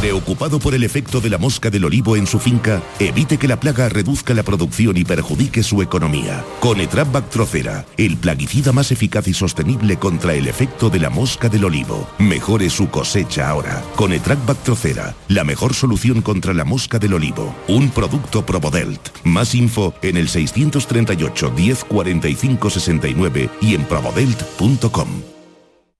Preocupado por el efecto de la mosca del olivo en su finca, evite que la plaga reduzca la producción y perjudique su economía. Conetrap Bactrocera, el plaguicida más eficaz y sostenible contra el efecto de la mosca del olivo. Mejore su cosecha ahora. Conetrap Bactrocera, la mejor solución contra la mosca del olivo. Un producto Probodelt. Más info en el 638 10 45 69 y en probodelt.com.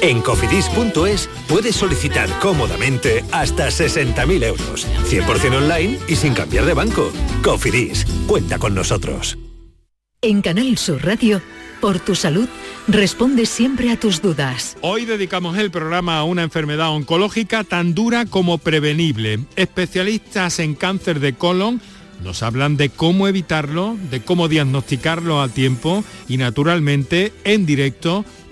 En cofidis.es puedes solicitar cómodamente hasta 60.000 euros, 100% online y sin cambiar de banco. Cofidis, cuenta con nosotros. En Canal Sur Radio, por tu salud, responde siempre a tus dudas. Hoy dedicamos el programa a una enfermedad oncológica tan dura como prevenible. Especialistas en cáncer de colon nos hablan de cómo evitarlo, de cómo diagnosticarlo a tiempo y naturalmente en directo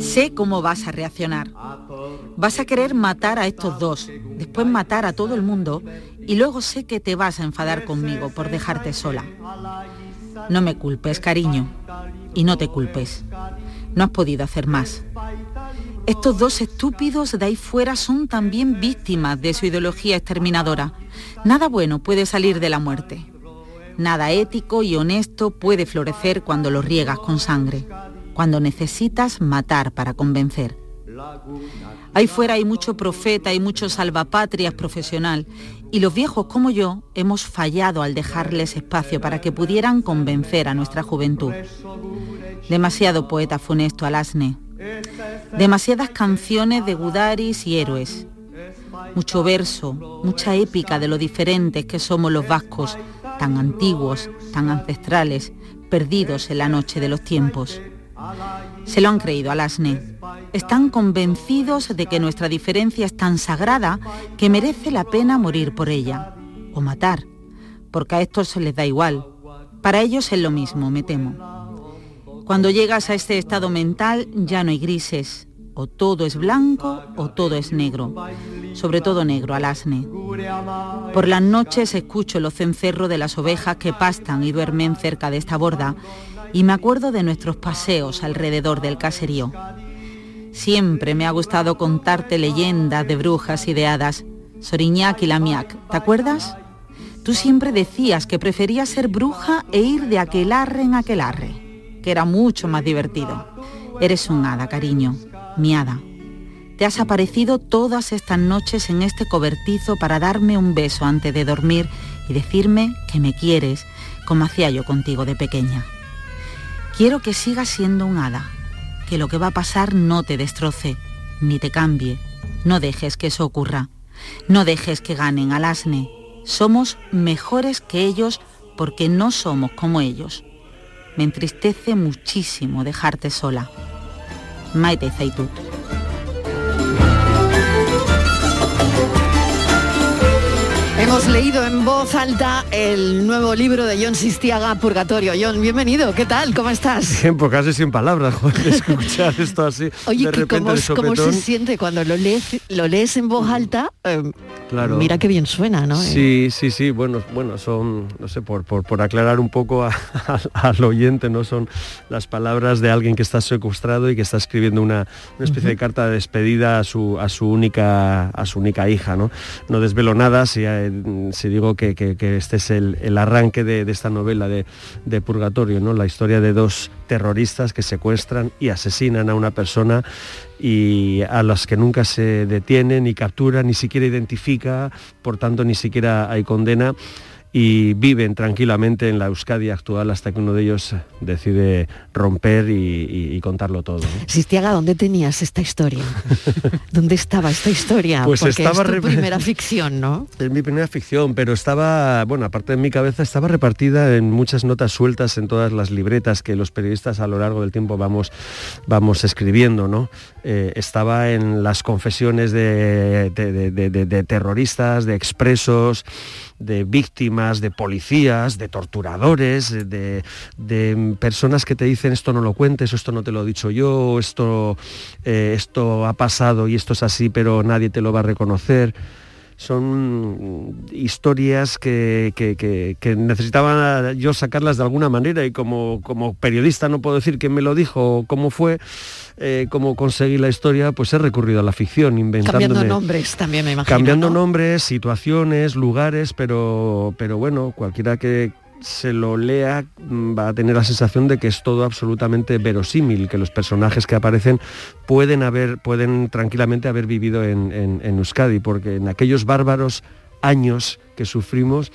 Sé cómo vas a reaccionar. Vas a querer matar a estos dos, después matar a todo el mundo y luego sé que te vas a enfadar conmigo por dejarte sola. No me culpes, cariño, y no te culpes. No has podido hacer más. Estos dos estúpidos de ahí fuera son también víctimas de su ideología exterminadora. Nada bueno puede salir de la muerte. Nada ético y honesto puede florecer cuando lo riegas con sangre, cuando necesitas matar para convencer. Ahí fuera hay mucho profeta y mucho salvapatrias profesional y los viejos como yo hemos fallado al dejarles espacio para que pudieran convencer a nuestra juventud. Demasiado poeta funesto alasne. Demasiadas canciones de gudaris y héroes. Mucho verso, mucha épica de lo diferentes que somos los vascos, tan antiguos, tan ancestrales, perdidos en la noche de los tiempos. Se lo han creído al asne. Están convencidos de que nuestra diferencia es tan sagrada que merece la pena morir por ella, o matar, porque a estos se les da igual. Para ellos es lo mismo, me temo. Cuando llegas a este estado mental ya no hay grises, o todo es blanco o todo es negro, sobre todo negro al asne. Por las noches escucho los cencerros de las ovejas que pastan y duermen cerca de esta borda y me acuerdo de nuestros paseos alrededor del caserío. Siempre me ha gustado contarte leyendas de brujas y de hadas. Soriñac y Lamiac, ¿te acuerdas? Tú siempre decías que preferías ser bruja e ir de aquelarre en aquelarre, que era mucho más divertido. Eres un hada, cariño, mi hada. Te has aparecido todas estas noches en este cobertizo para darme un beso antes de dormir y decirme que me quieres, como hacía yo contigo de pequeña. Quiero que sigas siendo un hada, que lo que va a pasar no te destroce, ni te cambie. No dejes que eso ocurra. No dejes que ganen al asne. Somos mejores que ellos porque no somos como ellos. Me entristece muchísimo dejarte sola. Maite Zaitut. Hemos leído en voz alta el nuevo libro de John Sistiaga, Purgatorio. John, bienvenido, ¿qué tal? ¿Cómo estás? Bien, pues casi sin palabras, joder, escuchar esto así. Oye, de repente cómo, de cómo se siente cuando lo lees, lo lees en voz alta? Eh, Claro. Mira qué bien suena, ¿no? Sí, sí, sí, bueno, bueno, son, no sé, por, por, por aclarar un poco a- a- al oyente, ¿no? Son las palabras de alguien que está secuestrado y que está escribiendo una, una especie de carta de despedida a su, a su única, a su única hija, ¿no? No desvelo nada si, eh, si digo que, este es el, arranque de, esta novela de, Purgatorio, ¿no? La historia de dos terroristas que secuestran y asesinan a una persona y a las que nunca se detiene, ni captura, ni siquiera identifica, por tanto ni siquiera hay condena y viven tranquilamente en la Euskadi actual hasta que uno de ellos decide romper y, y- y contarlo todo. ¿no? Sistiaga, ¿dónde tenías esta historia? ¿Dónde estaba esta historia? Pues Porque estaba es tu primera ficción, ¿no? Es mi primera ficción, pero estaba, bueno, aparte de mi cabeza, estaba repartida en muchas notas sueltas en todas las libretas que los periodistas a lo largo del tiempo vamos, vamos escribiendo, ¿no? Eh, estaba en las confesiones de- de terroristas, de expresos, de víctimas, de policías, de torturadores, de, de personas que te dicen esto no lo cuentes, esto no te lo he dicho yo, esto, eh, esto ha pasado y esto es así, pero nadie te lo va a reconocer son historias que, que- que- que necesitaba yo sacarlas de alguna manera y como, como periodista no puedo decir quién me lo dijo o cómo fue, eh, cómo conseguí la historia, pues he recurrido a la ficción, inventándome... Cambiando nombres también, me imagino. Cambiando ¿no? nombres, situaciones, lugares, pero, pero bueno, cualquiera que se lo lea mm, va a tener la sensación de que es todo absolutamente verosímil, que los personajes que aparecen pueden haber, pueden tranquilamente haber vivido en, en- en Euskadi, porque en aquellos bárbaros años que sufrimos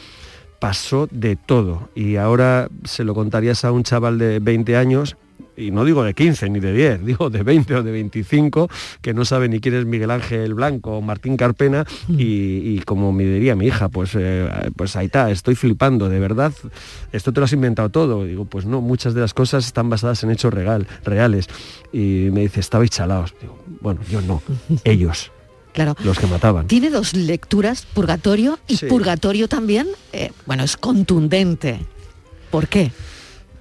pasó de todo. Y ahora se lo contarías a un chaval de 20 años y no digo de 15 ni de 10, digo de 20 o de 25, que no sabe ni quién es Miguel Ángel Blanco o Martín Carpena, y, y como me diría mi hija, pues, eh, pues ahí está, estoy flipando, de verdad, esto te lo has inventado todo. Digo, pues no, muchas de las cosas están basadas en hechos real, reales. Y me dice, estabais chalados. Digo, bueno, yo no, ellos, Claro. los que mataban. Tiene dos lecturas, Purgatorio y Sí. Purgatorio también, eh, bueno, es contundente. ¿Por qué?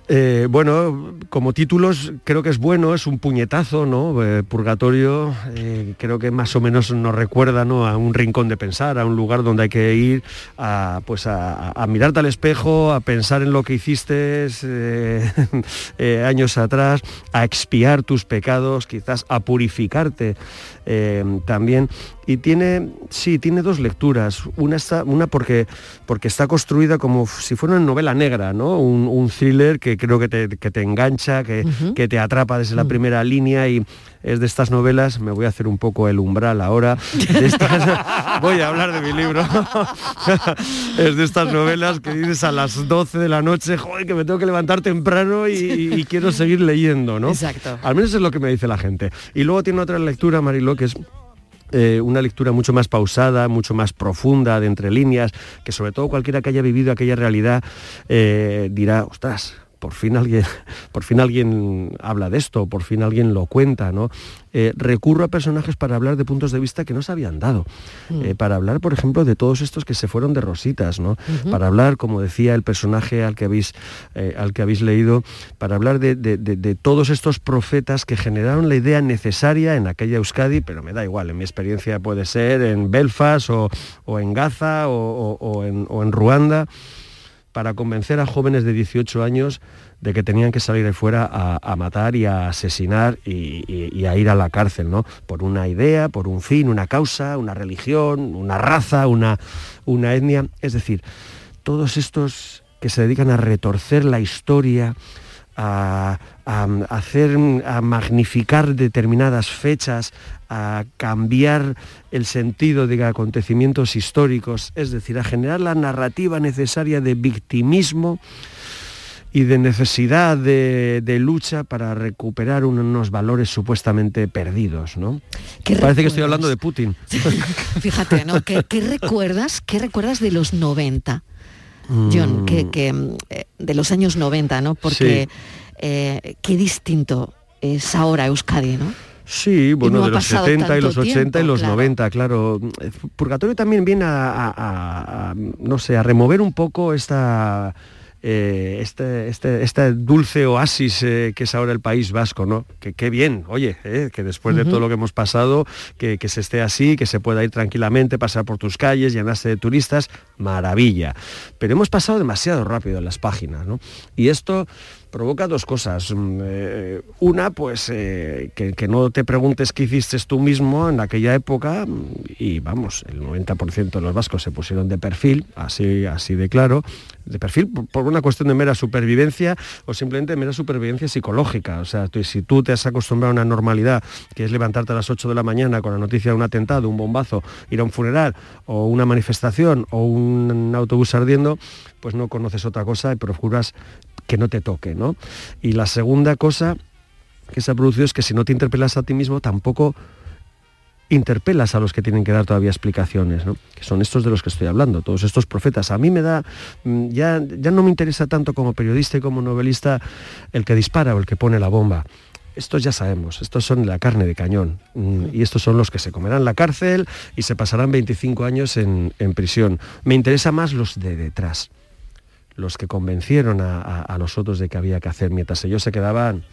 Eh, bueno, como títulos creo que es bueno, es un puñetazo, ¿no? Eh, Purgatorio, eh, creo que más o menos nos recuerda ¿no? a un rincón de pensar, a un lugar donde hay que ir a, pues a, a mirarte al espejo, a pensar en lo que hiciste años atrás, a expiar tus pecados, quizás a purificarte eh, también. Y tiene, sí, tiene dos lecturas. Una, está, una porque, porque está construida como si fuera una novela negra, ¿no? Un, un thriller que creo que te, que te engancha, que, que te atrapa desde la primera línea y es de estas novelas, me voy a hacer un poco el umbral ahora, de estas- voy a hablar de mi libro, es de estas novelas que dices a las 12 de la noche, joder, que me tengo que levantar temprano y, y quiero seguir leyendo, ¿no? Exacto. Al menos es lo que me dice la gente. Y luego tiene otra lectura, Mariló, que es eh, una lectura mucho más pausada, mucho más profunda, de entre líneas, que sobre todo cualquiera que haya vivido aquella realidad eh, dirá, ostras, por fin alguien, por fin alguien habla de esto, por fin alguien lo cuenta, ¿no? Eh, recurro a personajes para hablar de puntos de vista que no se habían dado. Eh, para hablar, por ejemplo, de todos estos que se fueron de rositas, ¿no? Para hablar, como decía el personaje al que habéis, eh, al que habéis leído, para hablar de, de- de- de todos estos profetas que generaron la idea necesaria en aquella Euskadi, pero me da igual, en mi experiencia puede ser en Belfast o, o en Gaza o, o- o en, o en Ruanda para convencer a jóvenes de 18 años de que tenían que salir de fuera a, matar y a asesinar y, y- y a ir a la cárcel, ¿no? Por una idea, por un fin, una causa, una religión, una raza, una, una etnia. Es decir, todos estos que se dedican a retorcer la historia, a, a hacer, a magnificar determinadas fechas, a cambiar el sentido de acontecimientos históricos, es decir, a generar la narrativa necesaria de victimismo y de necesidad de, de lucha para recuperar un- unos valores supuestamente perdidos, ¿no? ¿Qué Parece que estoy hablando de Putin. Fíjate, ¿no? ¿Qué, qué recuerdas? ¿Qué recuerdas de los 90? John, Mm. que, que, mm, eh, de los años 90, ¿no? Porque eh, qué distinto es ahora Euskadi, ¿no? Sí, bueno, de los 70 y los 80 y los 90, claro. Purgatorio también viene a, no sé, a remover un poco esta eh, este, este, este, dulce oasis eh, que es ahora el País Vasco, ¿no? Que qué bien, oye, eh, que después de todo lo que hemos pasado, que, se esté así, que se pueda ir tranquilamente, pasar por tus calles, llenarse de turistas, maravilla. Pero hemos pasado demasiado rápido en las páginas, ¿no? Y esto provoca dos cosas. Mm, eh, una, pues eh, que, no te preguntes qué hiciste tú mismo en aquella época mm, y vamos, el 90% de los vascos se pusieron de perfil, así, así de claro, de perfil por, una cuestión de mera supervivencia o simplemente mera supervivencia psicológica. O sea, si tú te has acostumbrado a una normalidad, que es levantarte a las 8 de la mañana con la noticia de un atentado, un bombazo, ir a un funeral o una manifestación o un autobús ardiendo, pues no conoces otra cosa y procuras que no te toque, ¿no? Y la segunda cosa que se ha producido es que si no te interpelas a ti mismo, tampoco interpelas a los que tienen que dar todavía explicaciones, ¿no? que son estos de los que estoy hablando, todos estos profetas. A mí me da, mm, ya, ya no me interesa tanto como periodista y como novelista el que dispara o el que pone la bomba. Estos ya sabemos, estos son la carne de cañón mm, y estos son los que se comerán la cárcel y se pasarán 25 años en, en prisión. Me interesa más los de detrás los que convencieron a, los otros de que había que hacer, mientras ellos se quedaban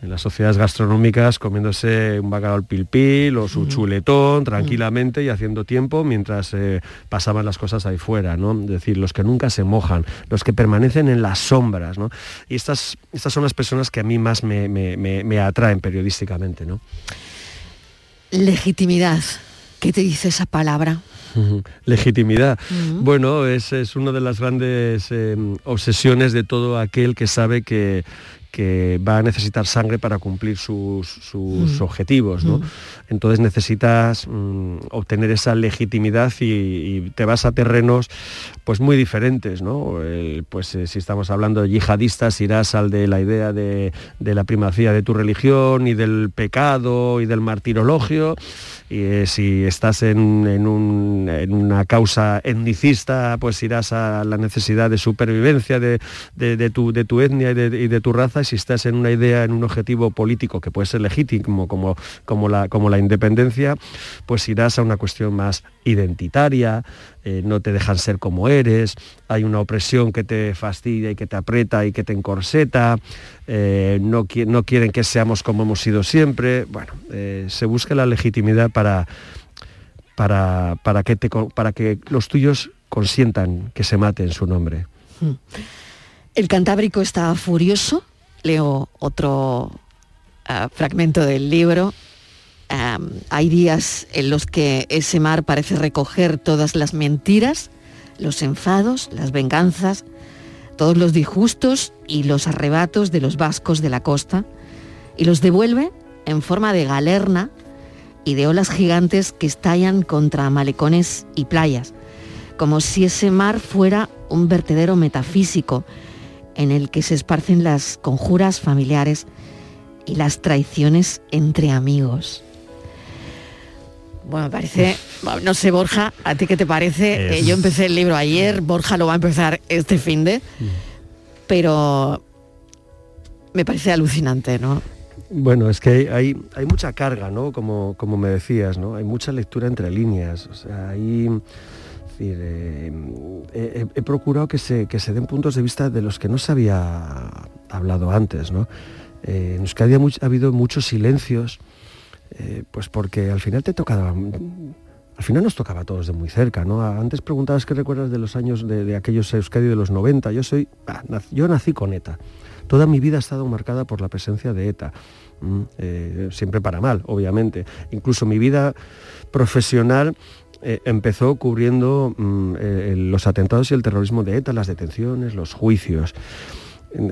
en las sociedades gastronómicas comiéndose un bacalao al pilpil o su chuletón tranquilamente y haciendo tiempo mientras eh, pasaban las cosas ahí fuera, ¿no? Es decir, los que nunca se mojan, los que permanecen en las sombras, ¿no? Y estas, estas son las personas que a mí más me, atraen periodísticamente, ¿no? Legitimidad. ¿Qué te dice esa palabra? Legitimidad. Bueno, es, es, una de las grandes em, obsesiones de todo aquel que sabe que, que va a necesitar sangre para cumplir sus, objetivos. ¿no? Entonces necesitas mm, obtener esa legitimidad y, te vas a terrenos pues muy diferentes. ¿no? pues eh, si estamos hablando de yihadistas, irás al de la idea de, la primacía de tu religión y del pecado y del martirologio. Y eh, si estás en, una causa etnicista, pues irás a la necesidad de supervivencia de, tu, de tu, etnia y de, tu raza. Y si estás en una idea, en un objetivo político que puede ser legítimo como, como, la, como la independencia, pues irás a una cuestión más identitaria, eh, no te dejan ser como eres, hay una opresión que te fastidia y que te aprieta y que te encorseta, eh, no, no, quieren que seamos como hemos sido siempre. Bueno, eh, se busca la legitimidad para, para, para, que te, para que los tuyos consientan que se mate en su nombre. Hmm. El Cantábrico está furioso. Leo otro fragmento del libro hay días en los que ese mar parece recoger todas las mentiras, los enfados, las venganzas, todos los disgustos y los arrebatos de los vascos de la costa y los devuelve en forma de galerna y de olas gigantes que estallan contra malecones y playas, como si ese mar fuera un vertedero metafísico en el que se esparcen las conjuras familiares y las traiciones entre amigos. Bueno, me parece, no sé, Borja, ¿a ti qué te parece? Eh, yo empecé el libro ayer, Borja lo va a empezar este fin de, pero me parece alucinante, ¿no? Bueno, es que hay, hay mucha carga, ¿no? Como, como me decías, ¿no? Hay mucha lectura entre líneas. O sea, hay, eh, he, procurado que se, que se den puntos de vista de los que no se había hablado antes, ¿no? Eh, en Euskadi ha, ha habido muchos silencios eh, pues porque al final te tocaba, al final nos tocaba a todos de muy cerca, ¿no? Antes preguntabas qué recuerdas de los años de, aquellos Euskadi de los 90. Yo soy, ah, yo nací con ETA. Toda mi vida ha estado marcada por la presencia de ETA. Eh, siempre para mal, obviamente. Incluso mi vida profesional eh, empezó cubriendo mm, los atentados y el terrorismo de ETA, las detenciones, los juicios.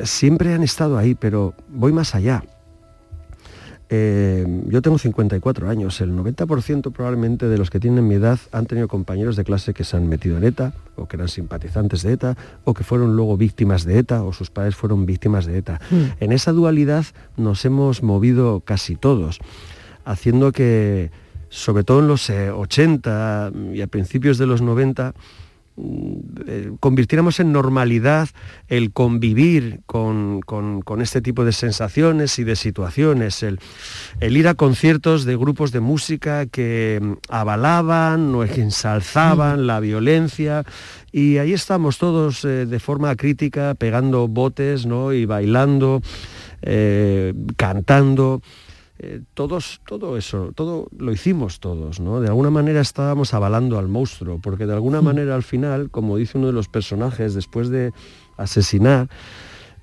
Siempre han estado ahí, pero voy más allá. Eh, yo tengo 54 años, el 90% probablemente de los que tienen mi edad han tenido compañeros de clase que se han metido en ETA, o que eran simpatizantes de ETA, o que fueron luego víctimas de ETA, o sus padres fueron víctimas de ETA. Hmm. En esa dualidad nos hemos movido casi todos, haciendo que, sobre todo en los 80 eh, y a principios de los 90, eh, convirtiéramos en normalidad el convivir con, este tipo de sensaciones y de situaciones, el, ir a conciertos de grupos de música que mm, avalaban o ensalzaban la violencia y ahí estamos todos eh, de forma crítica pegando botes ¿no? y bailando, eh, cantando. Eh, todos, todo eso, todo lo hicimos todos, ¿no? De alguna manera estábamos avalando al monstruo, porque de alguna manera al final, como dice uno de los personajes, después de asesinar,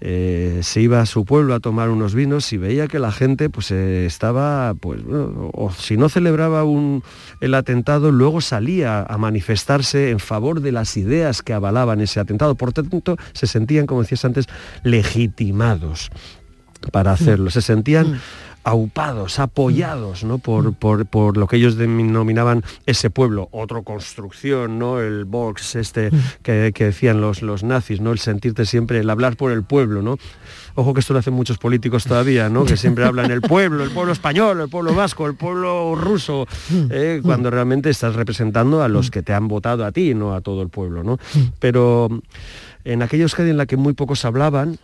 eh, se iba a su pueblo a tomar unos vinos y veía que la gente pues eh, estaba, pues, o si no celebraba un, el atentado, luego salía a manifestarse en favor de las ideas que avalaban ese atentado. Por tanto, se sentían, como decías antes, legitimados para hmm. hacerlo. Se sentían... Aupados, apoyados ¿no? por, por, lo que ellos denominaban ese pueblo, otra construcción, ¿no? el box este que, decían los, los nazis, ¿no? el sentirte siempre, el hablar por el pueblo, ¿no? Ojo que esto lo hacen muchos políticos todavía, ¿no? Que siempre hablan el pueblo, el pueblo español, el pueblo vasco, el pueblo ruso, ¿eh? cuando realmente estás representando a los que te han votado a ti, no a todo el pueblo, ¿no? Pero en aquellos que en la que muy pocos hablaban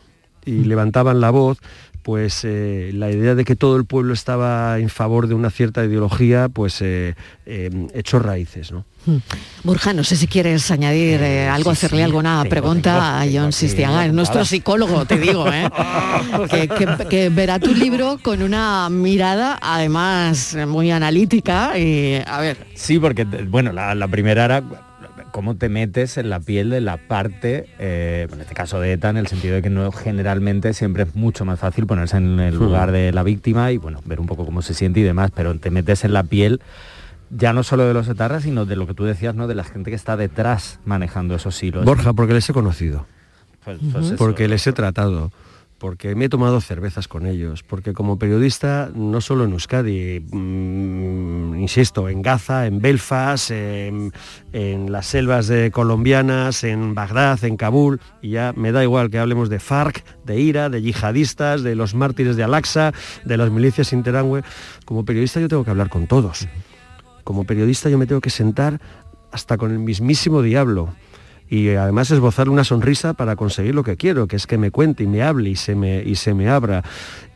y levantaban la voz, pues eh, la idea de que todo el pueblo estaba en favor de una cierta ideología, pues eh, eh, echó raíces. ¿no? Hmm. Burja, no sé si quieres añadir algo, hacerle alguna pregunta a John Sistiaga, nuestro psicólogo, te digo, que, verá tu libro con una mirada además muy analítica y a ver. Sí, porque bueno, la, la primera era cómo te metes en la piel de la parte, eh, en este caso de ETA, en el sentido de que no generalmente siempre es mucho más fácil ponerse en el lugar de la víctima y bueno, ver un poco cómo se siente y demás, pero te metes en la piel ya no solo de los etarras, sino de lo que tú decías, ¿no? De la gente que está detrás manejando esos hilos. Borja, porque les he conocido. Pues, pues porque les he tratado porque me he tomado cervezas con ellos, porque como periodista, no solo en Euskadi, mm, insisto, en Gaza, en Belfast, en, las selvas de colombianas, en Bagdad, en Kabul, y ya me da igual que hablemos de FARC, de IRA, de yihadistas, de los mártires de Al-Aqsa, de las milicias interangüe, como periodista yo tengo que hablar con todos. Como periodista yo me tengo que sentar hasta con el mismísimo diablo y además esbozar una sonrisa para conseguir lo que quiero, que es que me cuente y me hable y se me, y se me abra.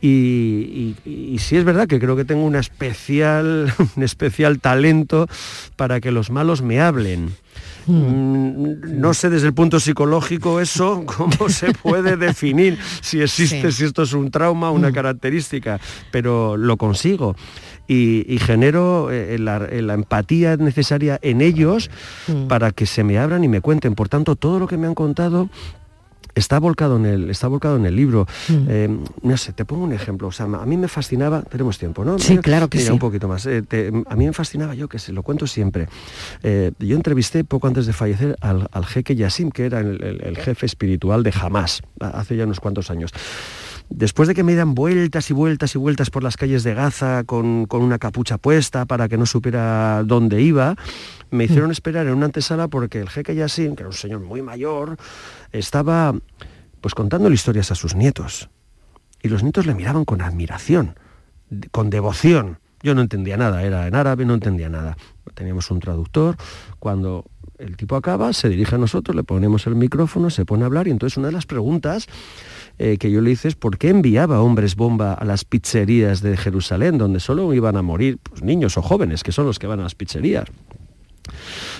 Y, y, sí es verdad que creo que tengo una especial, un especial talento para que los malos me hablen. Mm, no sé desde el punto psicológico eso, cómo se puede definir si existe, si esto es un trauma, una mm. característica, pero lo consigo y, genero eh, la, empatía necesaria en ellos mm. para que se me abran y me cuenten. Por tanto, todo lo que me han contado está volcado en el, está volcado en el libro. Mm. Eh, no sé, te pongo un ejemplo. O sea, a mí me fascinaba, tenemos tiempo, ¿no? Sí, claro que sí. Un poquito más. Eh, a mí me fascinaba, yo que se lo cuento siempre. yo entrevisté poco antes de fallecer al, jeque Yassim, que era el, jefe espiritual de Hamas, hace ya unos cuantos años. Después de que me dieran vueltas y vueltas y vueltas por las calles de Gaza con, una capucha puesta para que no supiera dónde iba, me hicieron mm. esperar en una antesala porque el jeque Yassin, que era un señor muy mayor, estaba pues contándole historias a sus nietos. Y los nietos le miraban con admiración, con devoción. Yo no entendía nada, era en árabe, no entendía nada. Teníamos un traductor. Cuando el tipo acaba, se dirige a nosotros, le ponemos el micrófono, se pone a hablar y entonces una de las preguntas eh, que yo le hice es por qué enviaba hombres bomba a las pizzerías de Jerusalén, donde solo iban a morir pues, niños o jóvenes, que son los que van a las pizzerías.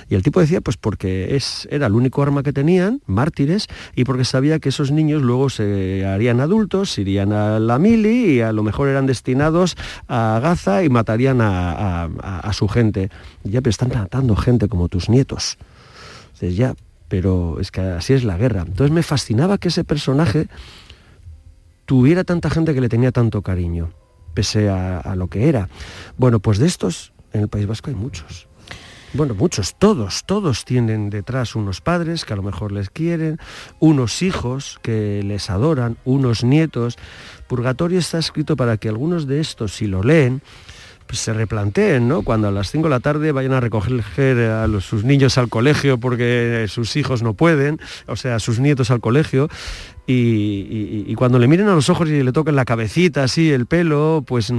Y el tipo decía, pues porque es, era el único arma que tenían, mártires, y porque sabía que esos niños luego se harían adultos, irían a la mili y a lo mejor eran destinados a Gaza y matarían a, su gente. ya, pero están matando gente como tus nietos. Entonces ya, pero es que así es la guerra. Entonces me fascinaba que ese personaje tuviera tanta gente que le tenía tanto cariño, pese a, lo que era. Bueno, pues de estos en el País Vasco hay muchos. Bueno, muchos, todos, todos tienen detrás unos padres que a lo mejor les quieren, unos hijos que les adoran, unos nietos. Purgatorio está escrito para que algunos de estos, si lo leen, pues se replanteen, ¿no? Cuando a las 5 de la tarde vayan a recoger a sus niños al colegio porque sus hijos no pueden, o sea, sus nietos al colegio, y, cuando le miren a los ojos y le toquen la cabecita, así, el pelo, pues,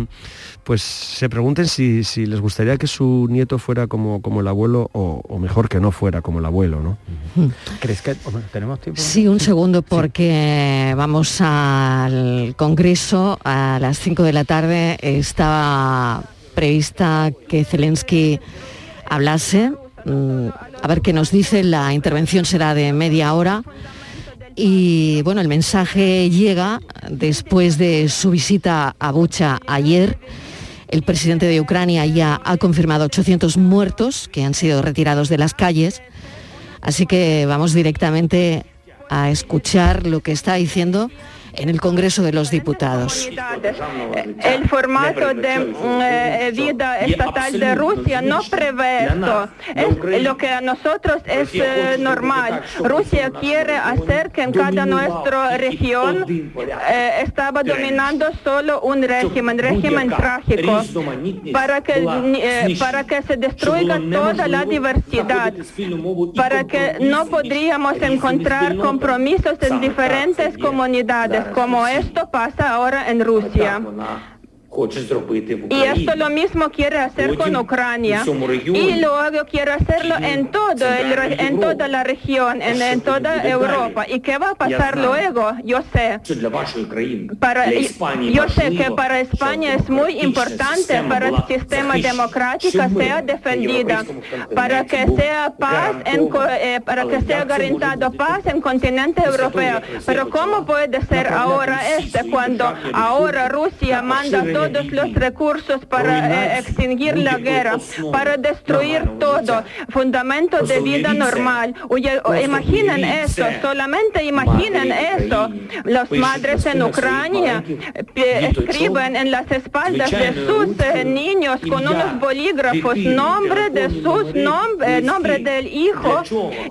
pues se pregunten si, les gustaría que su nieto fuera como, como el abuelo o, mejor que no fuera como el abuelo, ¿no? ¿Crees que tenemos tiempo? Sí, un segundo, porque vamos al Congreso a las 5 de la tarde. Estaba prevista que Zelensky hablase. Mm, a ver qué nos dice. La intervención será de media hora. Y bueno, el mensaje llega después de su visita a Bucha ayer. El presidente de Ucrania ya ha confirmado 800 muertos que han sido retirados de las calles. Así que vamos directamente a escuchar lo que está diciendo en el Congreso de los Diputados. El formato de mm, eh, vida estatal de Rusia no prevé esto. Es lo que a nosotros es eh, normal. Rusia quiere hacer que en cada nuestra región eh, estaba dominando solo un régimen, régimen trágico, para que, para que se destruya toda la diversidad, para que no podríamos encontrar compromisos en diferentes comunidades como esto pasa ahora en Rusia. Y esto lo mismo quiere hacer con Ucrania. Y luego quiere hacerlo en, todo en toda la región, en, toda Europa. ¿Y qué va a pasar luego? Yo sé. Para, yo sé que para España es muy importante para el sistema democrático sea defendida, para que sea paz, en, eh, para que sea garantado paz en continente europeo. Pero ¿cómo puede ser ahora este cuando ahora Rusia manda todo todos los recursos para eh, extinguir la guerra, para destruir todo, fundamento de vida normal. imaginen eso, solamente imaginen eso. Las madres en Ucrania eh, escriben en las espaldas de sus eh, niños con unos bolígrafos nombre de sus nombre, nombre del hijo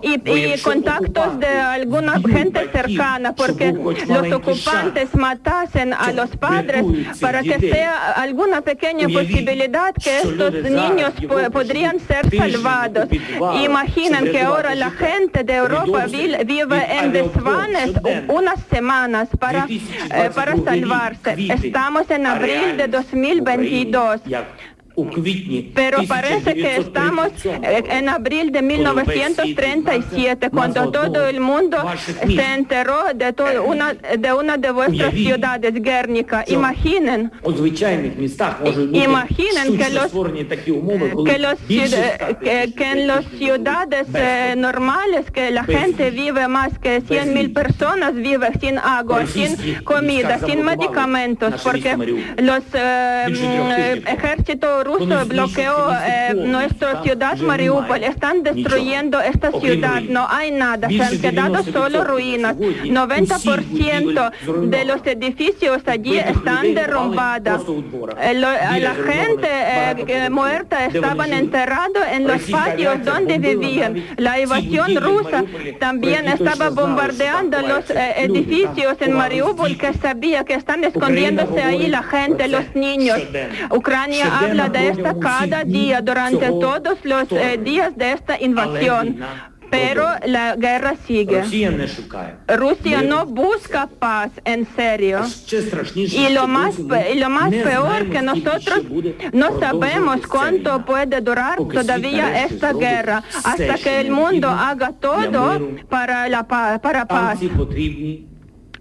y, y contactos de alguna gente cercana, porque los ocupantes matasen a los padres para que alguna pequeña posibilidad que estos niños podrían ser salvados. Imaginen que ahora la gente de Europa vive en desvanes. unas semanas para, para salvarse. Estamos en abril de 2022. Pero parece que estamos eh, en abril de 1937, cuando todo el mundo se enteró de, todo una, de una de vuestras ciudades, Guernica. Imaginen, imaginen que, los, que, los, que, en las ciudades eh, normales, que la gente vive más que 100 mil personas, vive sin agua, sin comida, sin medicamentos, porque los eh, ejércitos ruso bloqueó eh, nuestra ciudad Mariupol. Están destruyendo esta ciudad. No hay nada. Se han quedado solo ruinas. 90% de los edificios allí están derrumbados. Eh, la gente eh, muerta estaban enterrados en los patios donde vivían. La invasión rusa también estaba bombardeando los edificios en Mariupol que sabía que están escondiéndose ahí la gente, los niños. Ucrania habla de esta cada día durante todos los eh, días de esta invasión. Pero la guerra sigue. Rusia no busca paz en serio. Y lo más, y lo más peor que nosotros no sabemos cuánto puede durar todavía esta guerra hasta que el mundo haga todo para la paz. Para paz.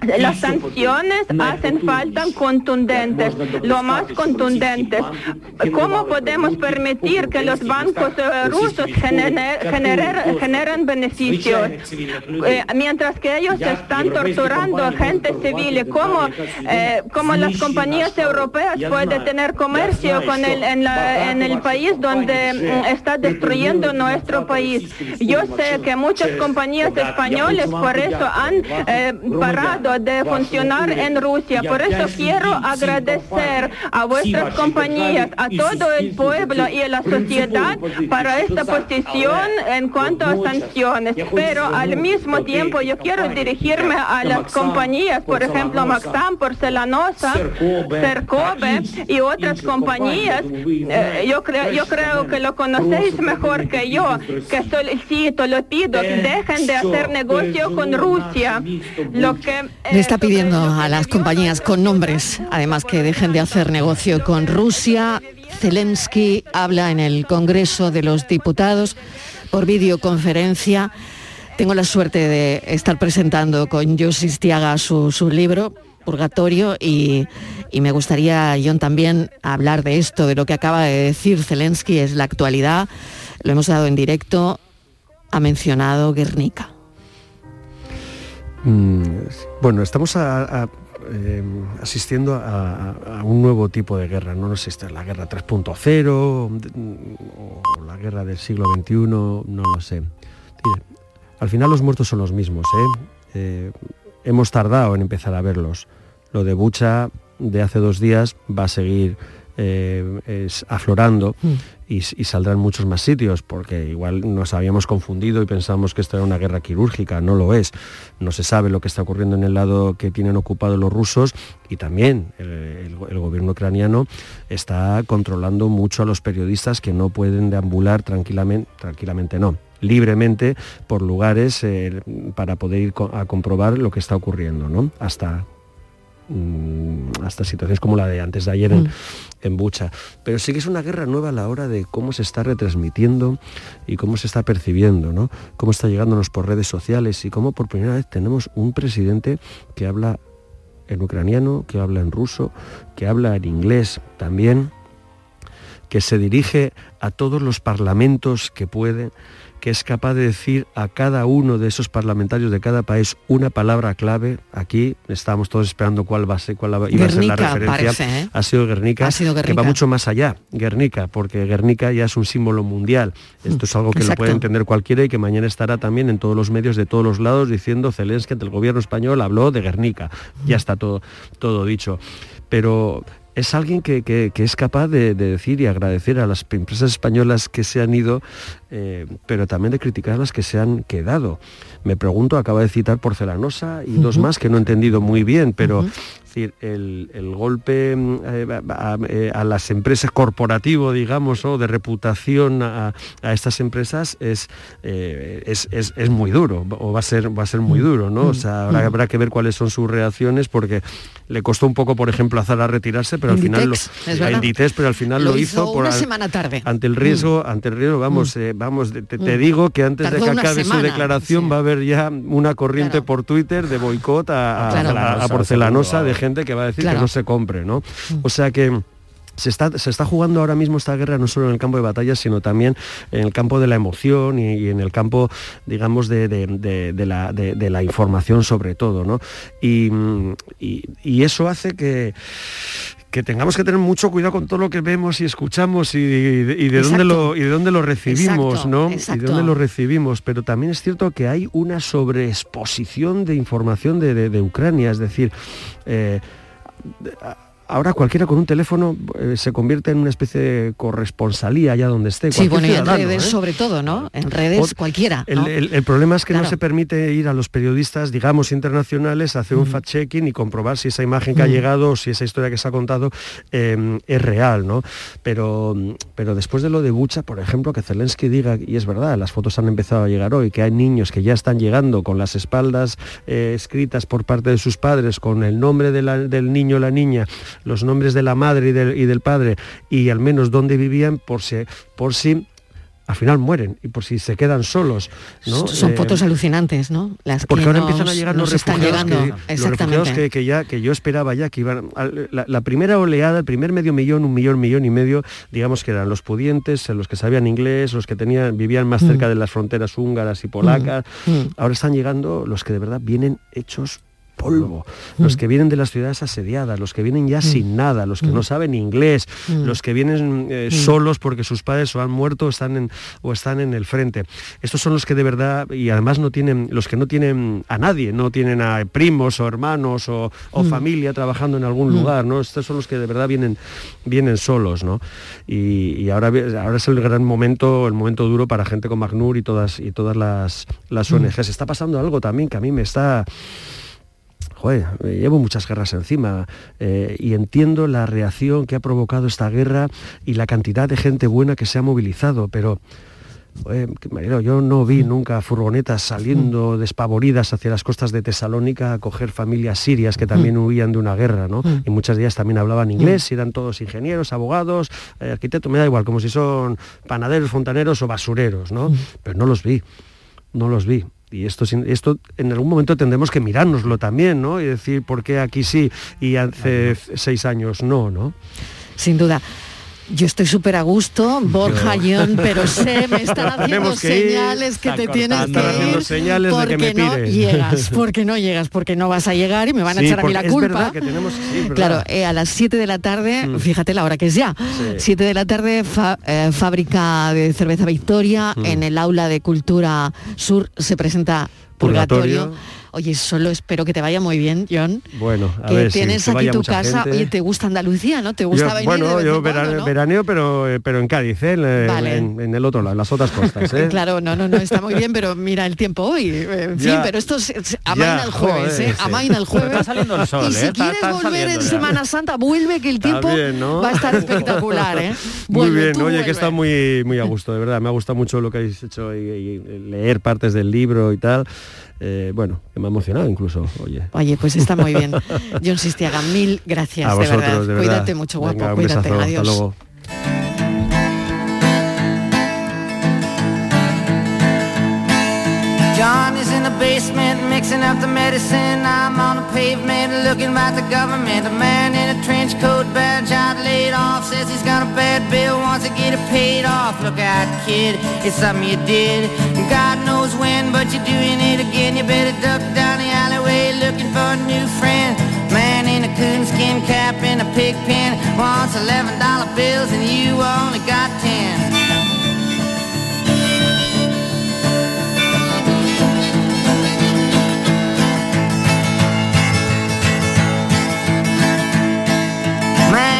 Las sanciones hacen falta contundentes, lo más contundentes. ¿Cómo podemos permitir que los bancos eh, rusos generen, beneficios. Eh, mientras que ellos están torturando a gente civil? ¿Cómo, eh, cómo las compañías europeas pueden tener comercio con el, en, en el país donde mm, está destruyendo nuestro país? Yo sé que muchas compañías españolas por eso han parado de funcionar en Rusia. Por eso quiero agradecer a vuestras compañías, a todo el pueblo y a la sociedad para esta posición en cuanto a sanciones. Pero al mismo tiempo yo quiero dirigirme a las compañías, por ejemplo, Maxam, Porcelanosa, Cercove y otras compañías. Eh, yo, creo, yo creo que lo conocéis mejor que yo, que solicito, lo pido, dejen de hacer negocio con Rusia. Lo que Le está pidiendo a las compañías con nombres, además que dejen de hacer negocio con Rusia. Zelensky habla en el Congreso de los Diputados por videoconferencia. Tengo la suerte de estar presentando con Josis Tiaga su, su libro, Purgatorio, y, y me gustaría, John, también hablar de esto, de lo que acaba de decir Zelensky, es la actualidad. Lo hemos dado en directo, ha mencionado Guernica. Mm, bueno, estamos eh, asistiendo a, un nuevo tipo de guerra. No, sé si es la guerra 3.0 o la guerra del siglo XXI, no lo sé. Al final los muertos son los mismos. ¿eh? Eh, hemos tardado en empezar a verlos. Lo de Bucha de hace dos días va a seguir eh, es aflorando y, y saldrán muchos más sitios, porque igual nos habíamos confundido y pensamos que esto era una guerra quirúrgica, no lo es. No se sabe lo que está ocurriendo en el lado que tienen ocupado los rusos y también el, el- el gobierno ucraniano está controlando mucho a los periodistas que no pueden deambular tranquilamente, tranquilamente no, libremente por lugares eh, para poder ir a comprobar lo que está ocurriendo, ¿no? Hasta mm, hasta situaciones como la de antes de ayer en, Mm. en Bucha. Pero sí que es una guerra nueva a la hora de cómo se está retransmitiendo y cómo se está percibiendo, ¿no? Cómo está llegándonos por redes sociales y cómo por primera vez tenemos un presidente que habla en ucraniano, que habla en ruso, que habla en inglés también, que se dirige a todos los parlamentos que puede, que es capaz de decir a cada uno de esos parlamentarios de cada país una palabra clave. Aquí estamos todos esperando cuál va a ser, cuál iba a ser la referencia. parece, ¿eh? Ha sido Guernica, Ha sido que va mucho más allá, Guernica, porque Guernica ya es un símbolo mundial. Esto es algo que Exacto. lo puede entender cualquiera y que mañana estará también en todos los medios de todos los lados diciendo Zelensky ante el gobierno español habló de Guernica. Ya está todo, todo dicho. Pero es alguien que, que- que es capaz de, de decir y agradecer a las empresas españolas que se han ido, eh, pero también de criticar las que se han quedado. Me pregunto, acaba de citar Porcelanosa y dos más que no he entendido muy bien, pero es decir, el, el golpe mm, eh, a, eh, a las empresas corporativo, digamos, o de reputación a, a estas empresas es, eh, es, es- es muy duro, o va a ser, va a ser muy duro, ¿no? O sea, habrá, Mm. habrá que ver cuáles son sus reacciones, porque le costó un poco, por ejemplo, a Zara retirarse, pero al final lo, a. Inditex, pero al final lo, hizo, por una semana tarde. ante el riesgo, ante el riesgo, vamos, vamos, te, te Mm. digo que antes Tardó de que acabe su declaración va a haber ya una corriente por Twitter de boicot a, a- Claro. a- a porcelanosa de gente que va a decir Claro. que no se compre, ¿no? O sea que se está, se está jugando ahora mismo esta guerra no solo en el campo de batalla, sino también en el campo de la emoción y, y en el campo, digamos, de, de- de- de la, de- de la información sobre todo, ¿no? Y, mm, y- y eso hace que que tengamos que tener mucho cuidado con todo lo que vemos y escuchamos y, y de- y de dónde lo y de dónde lo recibimos, Exacto, ¿no? Y exacto. de dónde lo recibimos, pero también es cierto que hay una sobreexposición de información de, de- de Ucrania, es decir, eh, ahora cualquiera con un teléfono eh, se convierte en una especie de corresponsalía allá donde esté. Sí, bueno, y en redes ¿eh? sobre todo, ¿no? En redes O- cualquiera. El, ¿no? el- el problema es que no se permite ir a los periodistas, digamos, internacionales, a hacer un fact-checking y comprobar si esa imagen que ha Mm. llegado o si esa historia que se ha contado eh, es real, ¿no? Pero, pero después de lo de Bucha, por ejemplo, que Zelensky diga, y es verdad, las fotos han empezado a llegar hoy, que hay niños que ya están llegando con las espaldas eh, escritas por parte de sus padres, con el nombre de la- del niño o la niña, los nombres de la madre y del, y del padre, y al menos dónde vivían, por si, por si al final mueren y por si se quedan solos. ¿no? Son Eh, fotos alucinantes, ¿no? Las porque que ahora nos- empiezan a llegar los están refugiados, llegando. que, los refugiados que, que ya que yo esperaba ya que iban al- la, la primera oleada, el primer medio millón, un millón, millón y medio, digamos que eran los pudientes, los que sabían inglés, los que tenían vivían más Mm. cerca de las fronteras húngaras y polacas. Mm. Ahora están llegando los que de verdad vienen hechos polvo, los Mm. que vienen de las ciudades asediadas, los que vienen ya sin nada, los que no saben inglés, Mm. los que vienen eh, Mm. solos porque sus padres o han muerto o están en, o están en el frente. Estos son los que de verdad, y además no tienen, los que no tienen a nadie, no tienen a primos o hermanos o, o Mm. familia trabajando en algún Mm. lugar, ¿no? Estos son los que de verdad vienen, vienen solos, ¿no? Y, y ahora, ahora es el gran momento, el momento duro para gente como Magnur y todas, y todas las, las Mm. ONGs. Está pasando algo también que a mí me está joder, llevo muchas guerras encima eh, y entiendo la reacción que ha provocado esta guerra y la cantidad de gente buena que se ha movilizado, pero Eh, yo no vi nunca furgonetas saliendo despavoridas hacia las costas de Tesalónica a coger familias sirias que también huían de una guerra, ¿no? Y muchas de ellas también hablaban inglés, eran todos ingenieros, abogados, eh, arquitectos, me da igual, como si son panaderos, fontaneros o basureros, ¿no? Pero no los vi, no los vi. Y esto, esto en algún momento tendremos que mirárnoslo también, ¿no? Y decir por qué aquí sí y hace seis años no, ¿no? Sin duda. Yo estoy súper a gusto, Borja, John, pero sé, me están haciendo que señales que te tienes que ir señales de que porque me no llegas, porque no llegas, porque no vas a llegar y me van a Sí, echar a mí la culpa. que tenemos- sí. Claro, eh, a las 7 de la tarde, Mm. fíjate la hora que es ya, 7 de la tarde, fa- eh, fábrica de cerveza Victoria, Mm. en el aula de Cultura Sur se presenta Purgatorio. Purgatorio. Oye, solo espero que te vaya muy bien, John. Bueno, a que ver tienes aquí tu casa. gente. Oye, ¿te gusta Andalucía, no? ¿Te gusta Yo- venir bueno, de vez yo en cuando, verane- no? veraneo, pero, eh, pero en Cádiz, ¿eh? en, en- Vale. en- en el otro lado, en las otras costas. ¿eh? Claro, no, no, no, está muy bien, pero mira el tiempo hoy. eh, En fin, Ya. pero esto se, se- amaina el jueves, joder, ¿eh? sí. Amaina el jueves. Está saliendo el sol, y si ¿eh? Está- quieres está volver en ya. Semana Santa, vuelve que el tiempo bien, ¿no? va a estar espectacular, ¿eh? Muy bien, oye, vuelve. que está muy, muy a gusto, de verdad. Me ha gustado mucho lo que habéis hecho y, y leer partes del libro y tal. Eh, bueno, que me ha emocionado incluso, oye. Oye, pues está muy bien. John Sistiaga, mil gracias, a de vosotros, verdad. de verdad. Cuídate mucho, guapo. Venga, Cuídate, besazo, adiós. Hasta luego. In the basement mixing up the medicine. I'm on the pavement looking at the government. A man in a trench coat, badge out laid off, says he's got a bad bill, wants to get it paid off. Look out, kid, it's something you did. God knows when, but you're doing it again. You better duck down the alleyway looking for a new friend. Man in a coonskin cap in a pig pen wants eleven dollar bills, and you only got ten.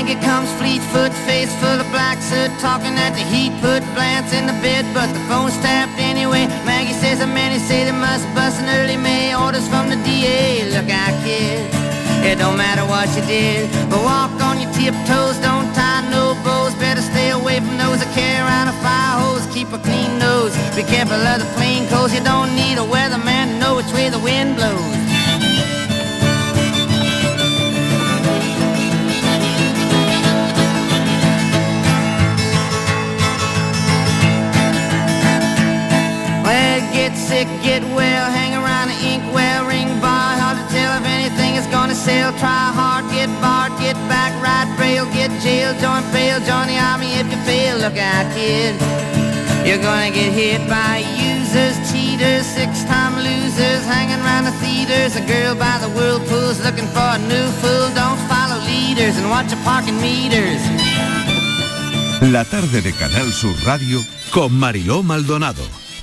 Maggie comes fleet foot, face full of black soot, uh, talking at the heat, put Blance in the bed, but the phone's tapped anyway. Maggie says the many say they must bust in early May, orders from the DA. Look out, kid, it don't matter what you did, but walk on your tiptoes, don't tie no bows, better stay away from those that carry around a fire hose, keep a clean nose, be careful of the plain clothes, you don't need a weatherman to know which way the wind blows. Sick, get well, hang around the inkwell, ring bar, hard to tell if anything is gonna sell. Try hard, get barred, get back, ride braille, get jailed, join bail, join the army if you fail. Look out, kid, you're gonna get hit by users, cheaters, six-time losers, hanging around the theaters. A girl by the whirlpools looking for a new fool. Don't follow leaders and watch your parking meters. La tarde de Canal Sur Radio Con Mariló Maldonado.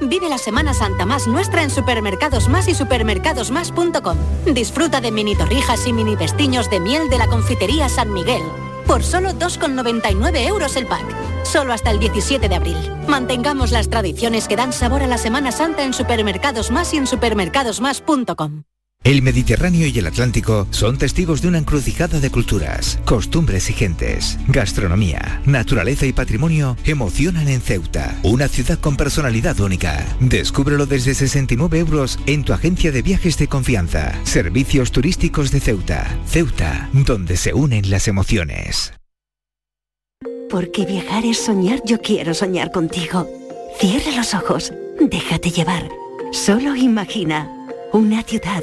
Vive la Semana Santa más nuestra en Supermercados Más y supermercadosmás.com. Disfruta de mini torrijas y mini pestiños de miel de la confitería San Miguel. Por solo 2,99 euros el pack. Solo hasta el 17 de abril. Mantengamos las tradiciones que dan sabor a la Semana Santa en Supermercados Más y en supermercadosmás.com. El Mediterráneo y el Atlántico son testigos de una encrucijada de culturas, costumbres y gentes. Gastronomía, naturaleza y patrimonio emocionan en Ceuta, una ciudad con personalidad única. Descúbrelo desde 69 euros en tu agencia de viajes de confianza. Servicios turísticos de Ceuta. Ceuta, donde se unen las emociones. Porque viajar es soñar, yo quiero soñar contigo. Cierra los ojos, déjate llevar. Solo imagina una ciudad,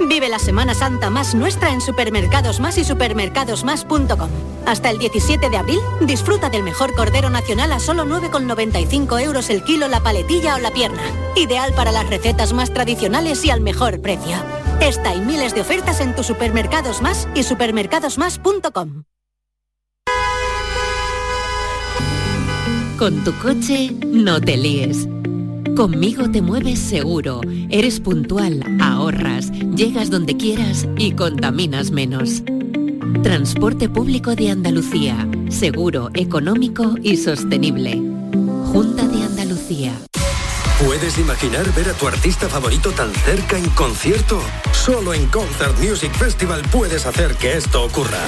Vive la Semana Santa más nuestra en Supermercados Más y supermercadosmás.com. Hasta el 17 de abril, disfruta del mejor cordero nacional a solo 9,95 euros el kilo la paletilla o la pierna. Ideal para las recetas más tradicionales y al mejor precio. Esta y miles de ofertas en tus supermercados más y supermercadosmás.com. Con tu coche, no te líes. Conmigo te mueves seguro, eres puntual, ahorras, llegas donde quieras y contaminas menos. Transporte público de Andalucía, seguro, económico y sostenible. Junta de Andalucía. ¿Puedes imaginar ver a tu artista favorito tan cerca en concierto? Solo en Concert Music Festival puedes hacer que esto ocurra.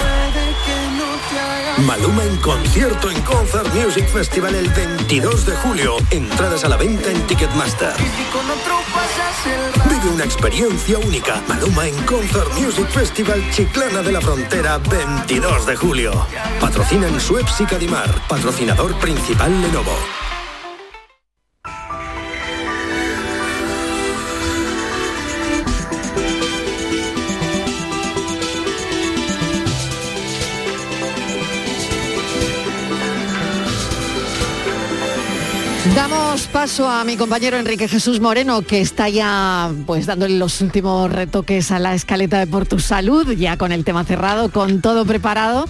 Maluma en concierto en Concert Music Festival el 22 de julio. Entradas a la venta en Ticketmaster. Vive una experiencia única. Maluma en Concert Music Festival Chiclana de la Frontera 22 de julio. Patrocinan Suez y Cadimar. Patrocinador principal Lenovo. Paso a mi compañero Enrique Jesús Moreno, que está ya pues dándole los últimos retoques a la escaleta de Por tu Salud, ya con el tema cerrado, con todo preparado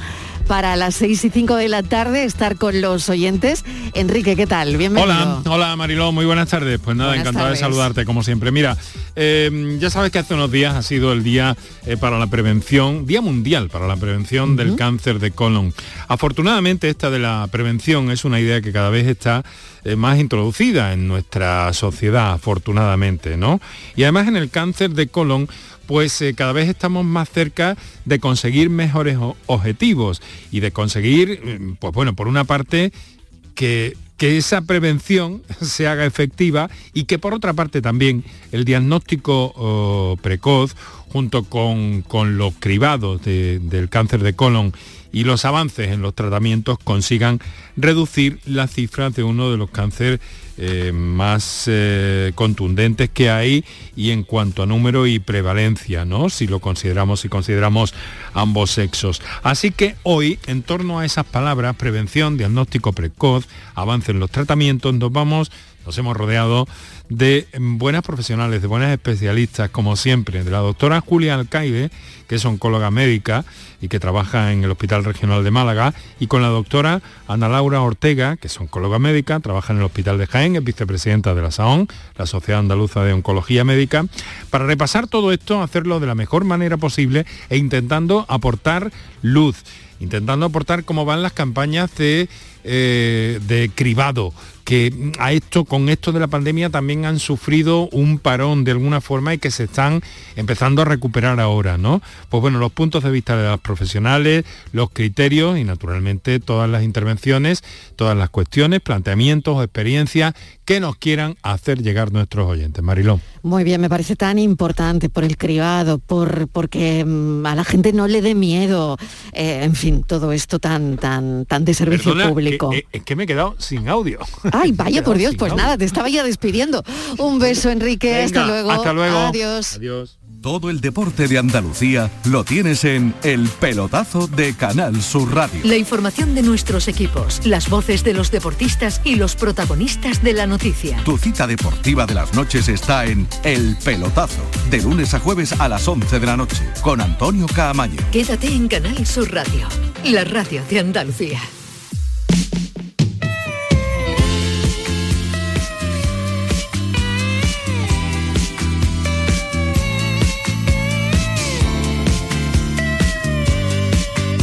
para las 6 y 5 de la tarde estar con los oyentes. Enrique, ¿qué tal? Bienvenido. Hola, hola Mariló, muy buenas tardes. Pues nada, Buenas encantado tardes. de saludarte como siempre. Mira, eh, ya sabes que hace unos días ha sido el día eh, para la prevención, Día Mundial para la Prevención del Cáncer de Colon. Afortunadamente esta de la prevención es una idea que cada vez está eh, más introducida en nuestra sociedad, afortunadamente, ¿no? Y además en el cáncer de colon pues eh, cada vez estamos más cerca de conseguir mejores objetivos y de conseguir, mm, pues bueno, por una parte, que, que esa prevención se haga efectiva y que por otra parte también el diagnóstico oh, precoz junto con, con los cribados de- del cáncer de colon y los avances en los tratamientos consigan reducir las cifras de uno de los cánceres eh, más eh, contundentes que hay y en cuanto a número y prevalencia, ¿no? Si lo consideramos, si consideramos ambos sexos. Así que hoy, en torno a esas palabras, prevención, diagnóstico precoz, avance en los tratamientos, nos vamos, nos hemos rodeado de buenas profesionales, de buenas especialistas, como siempre, de la doctora Julia Alcaide, que es oncóloga médica y que trabaja en el Hospital Regional de Málaga, y con la doctora Ana Laura Ortega, que es oncóloga médica, trabaja en el Hospital de Jaén, es vicepresidenta de la SAON, la Sociedad Andaluza de Oncología Médica, para repasar todo esto, hacerlo de la mejor manera posible e intentando aportar luz, intentando aportar cómo van las campañas de, eh, de cribado, que a esto, con esto de la pandemia también han sufrido un parón de alguna forma y que se están empezando a recuperar ahora, ¿no? Pues bueno, los puntos de vista de los profesionales, los criterios y naturalmente todas las intervenciones, todas las cuestiones, planteamientos, experiencias que nos quieran hacer llegar nuestros oyentes. Marilón. Muy bien, me parece tan importante por el cribado, por porque mm, a la gente no le dé miedo, eh, en fin, todo esto tan tan tan de servicio Perdona, público. eh, eh, es que me he quedado sin audio. Ay, vaya por Dios, pues nada, te estaba ya despidiendo. Un beso, Enrique, hasta luego. Hasta luego. Adiós. Adiós. Todo el deporte de Andalucía lo tienes en El Pelotazo de Canal Sur Radio. La información de nuestros equipos, las voces de los deportistas y los protagonistas de la noticia. Tu cita deportiva de las noches está en El Pelotazo, de lunes a jueves a las 11 de la noche, con Antonio Caamaño. Quédate en Canal Sur Radio, la radio de Andalucía.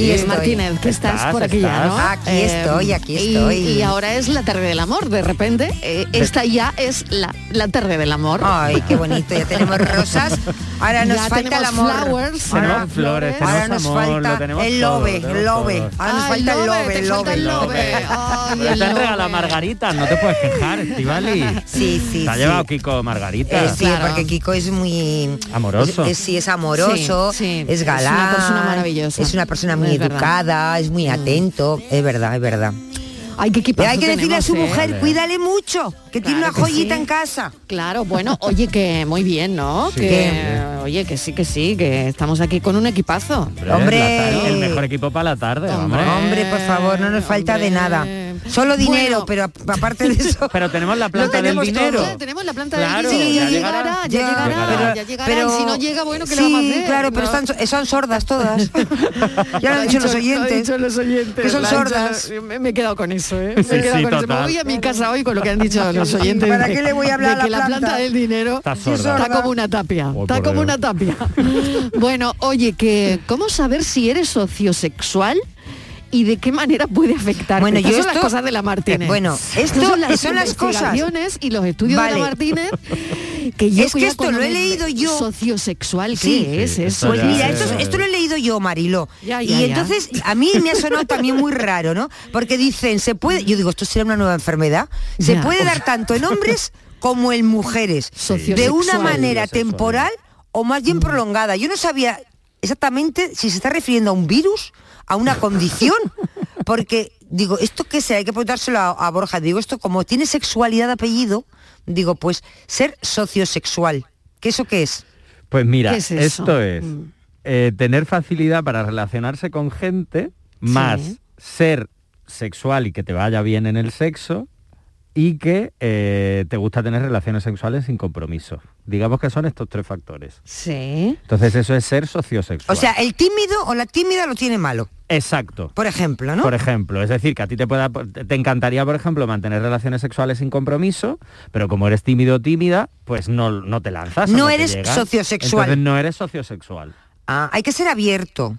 Aquí eh, estoy. Martínez, que estás, Estás, por aquí ya, ¿no? Aquí estoy, aquí y- estoy. Y, ahora es la tarde del amor, de repente. eh, esta ya es la, la tarde del amor. Ay, qué bonito, ya tenemos rosas. Ahora nos Ya falta el amor. flowers. Ahora- Tenemos flores, tenemos ahora nos amor, lo falta tenemos el lobe, lo el lobe. Ahora nos falta el lobe, el lobe. el lobe. Ay, Pero el te han lobe. regalado margaritas, no te puedes quejar, Estivali. Sí, sí, Te ha sí. llevado Kiko margarita. Eh, sí, porque Kiko es muy Amoroso. es- es- sí, es amoroso, Sí, sí. es Es una galán, persona maravillosa. es una persona muy Es verdad. educada, es muy atento, es verdad, es verdad. Ay, qué equipazo Hay que decirle a su ¿eh? mujer, cuídale mucho, que tiene una que joyita sí. en casa. Claro, bueno, oye, que muy bien, ¿no? Sí. Que, oye, que sí, que sí, que estamos aquí con un equipazo. Hombre. el mejor equipo para la tarde, hombre. Hombre, por favor, no nos falta de nada. Solo dinero, pero aparte de eso. Pero tenemos la planta del tenemos dinero. todo. Tenemos la planta Claro, del dinero, ya ya llegará. llegará, ya Ya, llegará, pero- ya llegará. pero- y si no llega, bueno, ¿qué sí, le vamos a hacer? claro, pero No. están, son sordas todas. ya lo han ha dicho los lo han oyentes. dicho los oyentes. Que son lo dicho sordas. me, me he quedado con eso, ¿eh? Me Sí, he quedado sí, con eso. Me voy a mi casa hoy con lo que han dicho los Sí, oyentes. ¿para qué le voy a hablar de a que la la planta del dinero Está como una tapia. Oh, está como Dios. una tapia. bueno, oye, que ¿cómo saber si eres sociosexual? ¿Y de qué manera puede afectar? Bueno, Estas yo son las esto- cosas de la Martínez. eh, bueno, Estas esto son las, son las cosas. y los estudios de la Martínez que yo Es que esto lo he leído yo. Sociosexual, ¿qué Sí, es sí, eso? esto Pues mira, es- esto, esto lo he leído yo, Marilo. Ya, y ya. entonces a mí me ha sonado también muy raro, ¿no? Porque dicen, se puede, yo digo, esto será una nueva enfermedad, se Ya. puede dar tanto en hombres como en mujeres, de una manera temporal o más bien prolongada. Yo no sabía exactamente si se está refiriendo a un virus, a una condición, porque digo, ¿esto qué será? Hay que preguntárselo a, a Borja. Digo, esto como tiene sexualidad de apellido, digo, pues ser sociosexual. ¿Qué eso qué es? Pues mira, esto es eh, tener facilidad para relacionarse con gente, más Sí. ser sexual y que te vaya bien en el sexo y que eh, te gusta tener relaciones sexuales sin compromiso. Digamos que son estos tres factores. Sí. Entonces eso es ser sociosexual. O sea, el tímido o la tímida lo tiene malo. Exacto. Por ejemplo, ¿no? Por ejemplo, es decir, que a ti te pueda te encantaría, por ejemplo, mantener relaciones sexuales sin compromiso, pero como eres tímido o tímida, pues no, no te lanzas. No te eres sociosexual. Entonces no eres sociosexual. Ah, hay que ser abierto.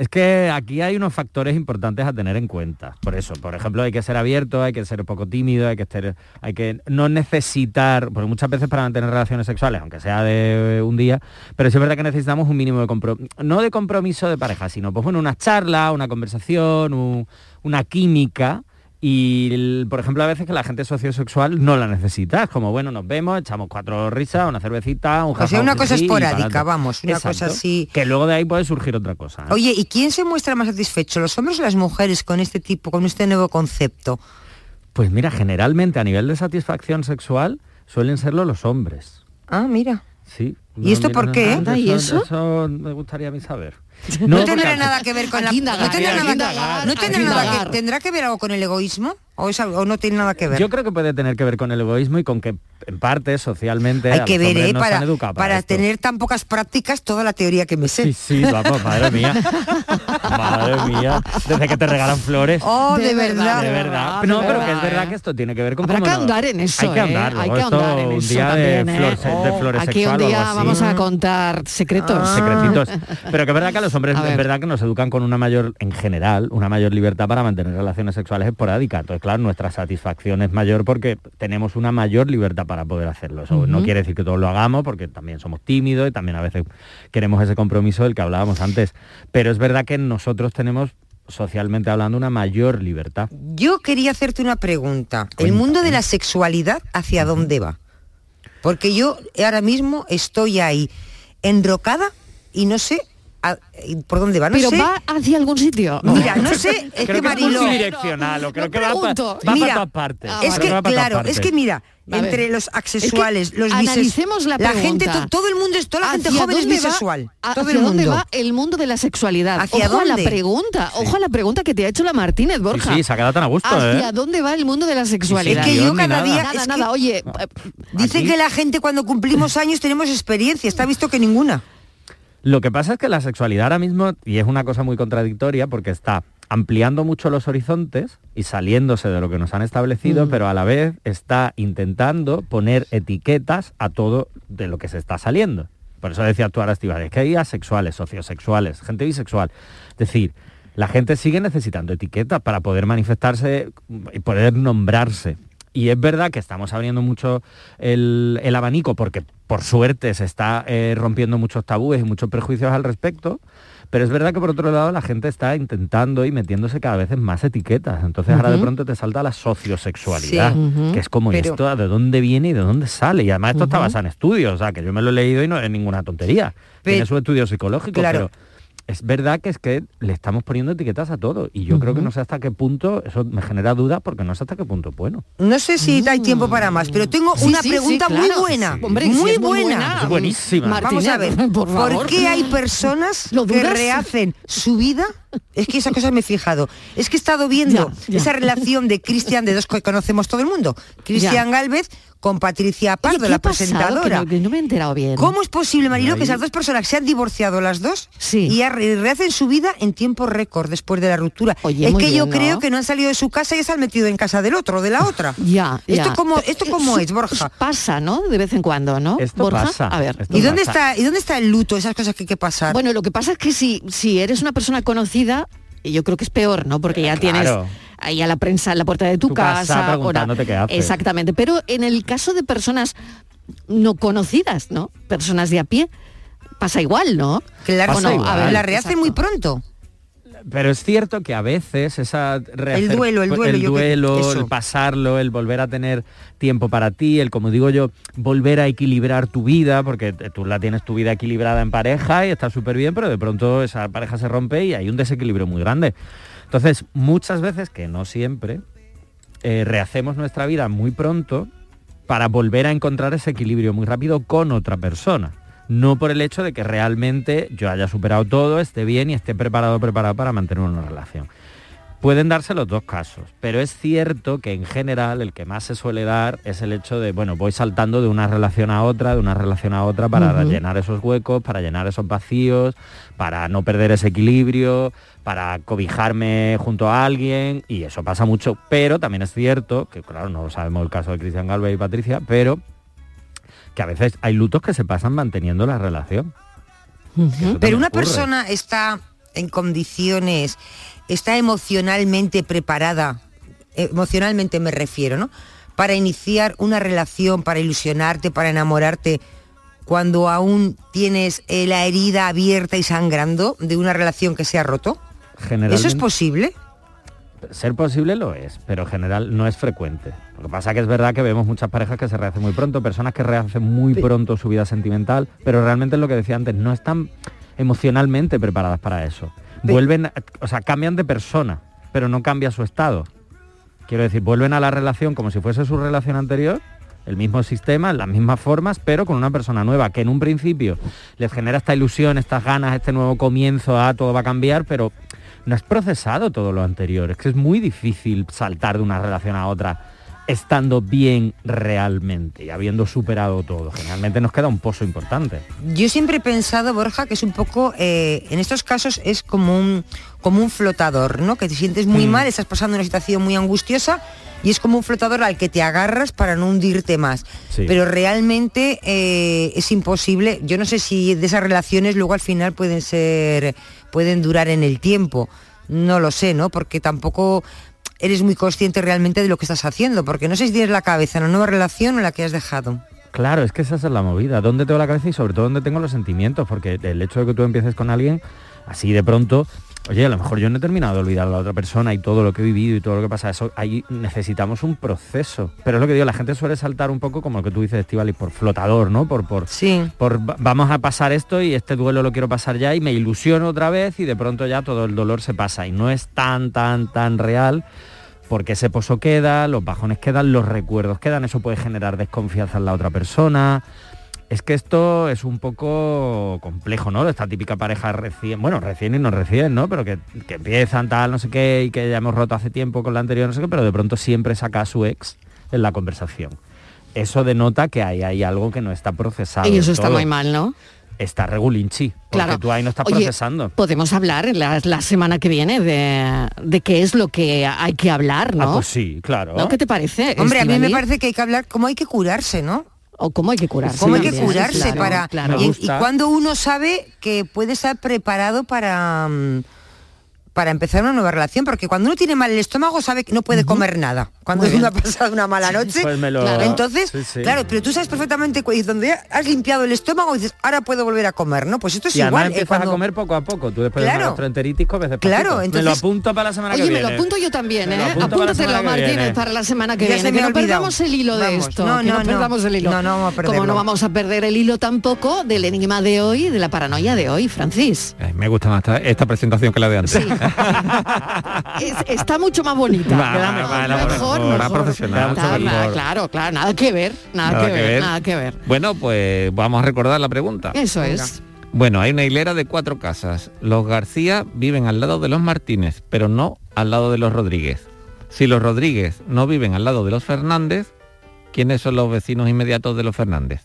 Es que aquí hay unos factores importantes a tener en cuenta. Por eso, por ejemplo, hay que ser abierto, hay que ser poco tímido, hay que ser, hay que no necesitar, porque muchas veces para mantener relaciones sexuales, aunque sea de un día, pero sí es verdad que necesitamos un mínimo de compromiso, no de compromiso de pareja, sino pues bueno, una charla, una conversación, un- una química. Y, el- por ejemplo, a veces que la gente sociosexual no la necesita. Es como, bueno, nos vemos, echamos cuatro risas, una cervecita, un O sea, jaja, una un cosa esporádica, vamos, una cosa así. Que luego de ahí puede surgir otra cosa. ¿eh? Oye, ¿y quién se muestra más satisfecho, los hombres o las mujeres con este tipo, con este nuevo concepto? Pues mira, generalmente a nivel de satisfacción sexual suelen serlo los hombres. Ah, mira. Sí. ¿Y esto por qué? ¿y eso? Eso me gustaría a mí saber. No, tendrá nada que ver con la... Aquí no indagar, tendrá nada, indagar, no tendrá nada indagar. que... ¿Tendrá que ver algo con el egoísmo? ¿O, es algo- o no tiene nada que ver? Yo creo que puede tener que ver con el egoísmo y con que en parte socialmente Hay que ver, ¿eh? Para, han para, tener tan pocas prácticas toda la teoría que me sé. Sí, sí, vamos, madre mía. madre mía. Desde que te regalan flores. Oh, de, De verdad. De de verdad. No, de pero que es verdad ¿eh? que esto tiene que ver con Habrá que ahondar en eso, Hay que ¿eh? ahondar. Hay que ahondar en un eso día también, de, flor, de flores Aquí un sexual día vamos a contar secretos. secretitos. Pero que es verdad que a los hombres es verdad que nos educan con una mayor, en general, una mayor libertad para mantener relaciones sexuales esporádicas. Entonces, claro, nuestra satisfacción es mayor porque tenemos una mayor libertad para poder hacerlo. Eso no quiere decir que todos lo hagamos, porque también somos tímidos y también a veces queremos ese compromiso del que hablábamos antes. Pero es verdad que nosotros tenemos, socialmente hablando, una mayor libertad. Yo quería hacerte una pregunta. ¿El mundo de la sexualidad hacia dónde va? Porque yo ahora mismo estoy ahí enrocada y no sé a- por dónde va. No Pero sé. va hacia algún sitio. Mira, no sé, es creo que que es Mariló... multidireccional, o creo no que va, pa- va Mira, para todas partes. Ah, es que, va claro, es que mira, A ver, entre los asexuales, los bises- analicemos la gente, to- todo el mundo, es- toda la gente ¿Hacia joven es dónde va- bisexual. ¿Hacia todo el dónde mundo. va el mundo de la sexualidad? ¿Hacia ojo a la dónde? pregunta, ojo a la pregunta que te ha hecho la Martínez, Borja. sí, se ha quedado tan a gusto, ¿Hacia ¿eh? dónde va el mundo de la sexualidad? Es que yo cada nada. día... Nada, es que nada, oye, eh, Dicen que la gente cuando cumplimos años tenemos experiencia, está visto que ninguna. Lo que pasa es que la sexualidad ahora mismo, y es una cosa muy contradictoria, porque está ampliando mucho los horizontes y saliéndose de lo que nos han establecido, Mm. pero a la vez está intentando poner etiquetas a todo de lo que se está saliendo. Por eso decía tú ahora, Estivales, que hay asexuales, sociosexuales, gente bisexual. Es decir, la gente sigue necesitando etiquetas para poder manifestarse y poder nombrarse. Y es verdad que estamos abriendo mucho el, el abanico porque por suerte se está eh, rompiendo muchos tabúes y muchos prejuicios al respecto, pero es verdad que por otro lado la gente está intentando y metiéndose cada vez en más etiquetas. Entonces ahora de pronto te salta la sociosexualidad, Sí. Que es como ¿y Pero- esto de dónde viene y de dónde sale. Y además esto está basado en estudios, o sea, que yo me lo he leído y no es ninguna tontería. Tiene su estudio psicológico, Claro. pero es verdad que es que le estamos poniendo etiquetas a todo. Y yo creo que no sé hasta qué punto, eso me genera dudas porque no sé hasta qué punto es bueno. No sé si hay tiempo para más, pero tengo Sí, una sí, sí, pregunta muy buena. Sí. Hombre, sí, muy, es muy buena. Es buenísima. Vamos a ver, por ¿por, qué hay personas ¿Lo que rehacen su vida? Es que esa cosa me he fijado. Es que he estado viendo Ya, ya. esa relación de Cristian, de dos que conocemos todo el mundo. Cristian Galvez con Patricia Pardo, ¿qué la? Que presentadora. no, que no me he enterado bien. ¿Cómo es posible, Marilo, que esas dos personas se han divorciado las dos Sí. y rehacen su vida en tiempo récord después de la ruptura? Oye, es que yo creo que no han salido de su casa y se han metido en casa del otro, de la otra. Ya, ya. ¿Esto cómo, esto cómo Su- es, Borja? Pasa, ¿no? De vez en cuando, ¿no? Esto Borja, pasa, a ver. esto ¿Y dónde pasa. está, ¿Y dónde está el luto, esas cosas que hay que pasar? Bueno, lo que pasa es que si, si eres una persona conocida, y yo creo que es peor, ¿no? Porque ya tienes Claro. ahí a la prensa en la puerta de tu, Tu casa ahora- preguntándote qué haces. Exactamente. Pero en el caso de personas no conocidas, ¿no? Personas de a pie, pasa igual, ¿no? claro, pasa no, igual. a ver, la rehacen exacto. muy pronto. Pero es cierto que a veces esa rehacer- duelo, el duelo, el, duelo, el pasarlo, el volver a tener tiempo para ti, el como digo yo, volver a equilibrar tu vida, porque tú la tienes tu vida equilibrada en pareja y está súper bien, pero de pronto esa pareja se rompe y hay un desequilibrio muy grande. Entonces, muchas veces, que no siempre, eh, rehacemos nuestra vida muy pronto para volver a encontrar ese equilibrio muy rápido con otra persona. No por el hecho de que realmente yo haya superado todo, esté bien y esté preparado preparado para mantener una relación. Pueden darse los dos casos, pero es cierto que en general el que más se suele dar es el hecho de, bueno, voy saltando de una relación a otra, de una relación a otra para Ujú. llenar esos huecos, para llenar esos vacíos, para no perder ese equilibrio, para cobijarme junto a alguien, y eso pasa mucho, pero también es cierto, que claro, no sabemos el caso de Cristian Galvez y Patricia, pero que a veces hay lutos que se pasan manteniendo la relación. Pero una ocurre. persona está en condiciones, está emocionalmente preparada, emocionalmente me refiero, ¿no? Para iniciar una relación, para ilusionarte, para enamorarte, cuando aún tienes eh, la herida abierta y sangrando de una relación que se ha roto. ¿Eso es posible? Ser posible lo es, pero en general no es frecuente. Lo que pasa que es verdad que vemos muchas parejas que se rehacen muy pronto, personas que rehacen muy pronto su vida sentimental, pero realmente es lo que decía antes, no están emocionalmente preparadas para eso. Vuelven, o sea, cambian de persona, pero no cambia su estado. Quiero decir, vuelven a la relación como si fuese su relación anterior, el mismo sistema, las mismas formas, pero con una persona nueva, que en un principio les genera esta ilusión, estas ganas, este nuevo comienzo, ah, todo va a cambiar, pero no has procesado todo lo anterior. Es que es muy difícil saltar de una relación a otra estando bien realmente y habiendo superado todo. Generalmente nos queda un pozo importante. Yo siempre he pensado, Borja, que es un poco, eh, en estos casos es como un, como un flotador, ¿no? Que te sientes muy Mm. mal, estás pasando una situación muy angustiosa y es como un flotador al que te agarras para no hundirte más. Sí. Pero realmente eh, es imposible. Yo no sé si de esas relaciones luego al final pueden ser, pueden durar en el tiempo. No lo sé, ¿no? Porque tampoco eres muy consciente realmente de lo que estás haciendo, porque no sé si tienes la cabeza en una nueva relación o en la que has dejado. Claro, es que esa es la movida. ¿Dónde tengo la cabeza y sobre todo dónde tengo los sentimientos? Porque el hecho de que tú empieces con alguien así de pronto, oye, a lo mejor yo no he terminado de olvidar a la otra persona y todo lo que he vivido y todo lo que pasa. Eso ahí necesitamos un proceso. Pero es lo que digo, la gente suele saltar un poco como lo que tú dices, Estivali, por flotador, ¿no? Por, por, Sí. por va- vamos a pasar esto y este duelo lo quiero pasar ya y me ilusiono otra vez y de pronto ya todo el dolor se pasa. Y no es tan, tan, tan real porque ese pozo queda, los bajones quedan, los recuerdos quedan, eso puede generar desconfianza en la otra persona. Es que esto es un poco complejo, ¿no? Esta típica pareja recién, bueno, recién y no recién, ¿no? Pero que, que empiezan tal, no sé qué, y que ya hemos roto hace tiempo con la anterior, no sé qué, pero de pronto siempre saca a su ex en la conversación. Eso denota que ahí hay algo que no está procesado. Y eso está todo. muy mal, ¿no? Está regulinchi, porque Claro. tú ahí no estás Oye, procesando. Podemos hablar en la, la semana que viene de, de qué es lo que hay que hablar, ¿no? Ah, pues sí, claro. ¿No? ¿Qué te parece? Hombre, a mí me parece que hay que hablar cómo hay que curarse, ¿no? o cómo hay que curarse. cómo hay que también, curarse claro, para claro. y, y cuando uno sabe que puede estar preparado para mm, para empezar una nueva relación porque cuando uno tiene mal el estómago sabe que no puede comer nada cuando Muy uno ha bien. pasado una mala noche Pues me lo- claro, entonces Sí, sí. claro pero tú sabes perfectamente y donde has limpiado el estómago dices ahora puedo volver a comer no pues esto es y además igual eh, empiezas cuando- a comer poco a poco. Tú después de Claro. una gastroenteritis comes despacito. Claro, Me lo entonces- apunto para la semana que Oye, me viene. lo apunto yo también, ¿eh? apunto para la Apúntatelo, semana que Martínez, viene. para la semana que Ya viene. se me Que ha no perdamos el hilo de Vamos, esto. no, que no, no no. perdamos el hilo. No, no vamos a Como no vamos a perder el hilo tampoco del enigma de hoy, de la paranoia de hoy, Francis. Me gusta más esta, esta presentación que la de antes. Es- está mucho más bonita. Va, Queda va, mejor, va, la mejor, profesional. Claro, claro, nada que ver, nada, que, ver, nada que ver. Bueno, pues vamos a recordar la pregunta. Eso es. Bueno, hay una hilera de cuatro casas. Los García viven al lado de los Martínez, pero no al lado de los Rodríguez. Si los Rodríguez no viven al lado de los Fernández, ¿quiénes son los vecinos inmediatos de los Fernández?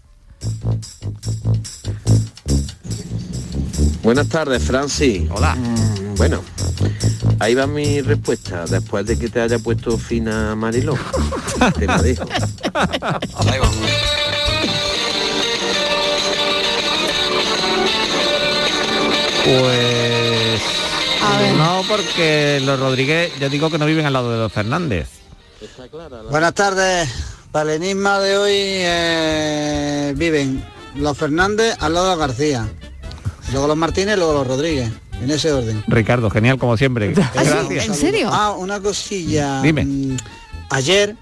Buenas tardes, Francis. Hola. bueno, ahí va mi respuesta. Después de que te haya puesto fina Mariló, te la dejo. Pues A ver. no, porque los Rodríguez, yo digo que no viven al lado de los Fernández. Buenas tardes. Para el enigma de hoy eh, viven los Fernández al lado de los García, luego los Martínez, luego los Rodríguez, en ese orden. Ricardo, genial como siempre. Gracias. ¿En serio? Ah, una cosilla. Dime. Mm, Ayer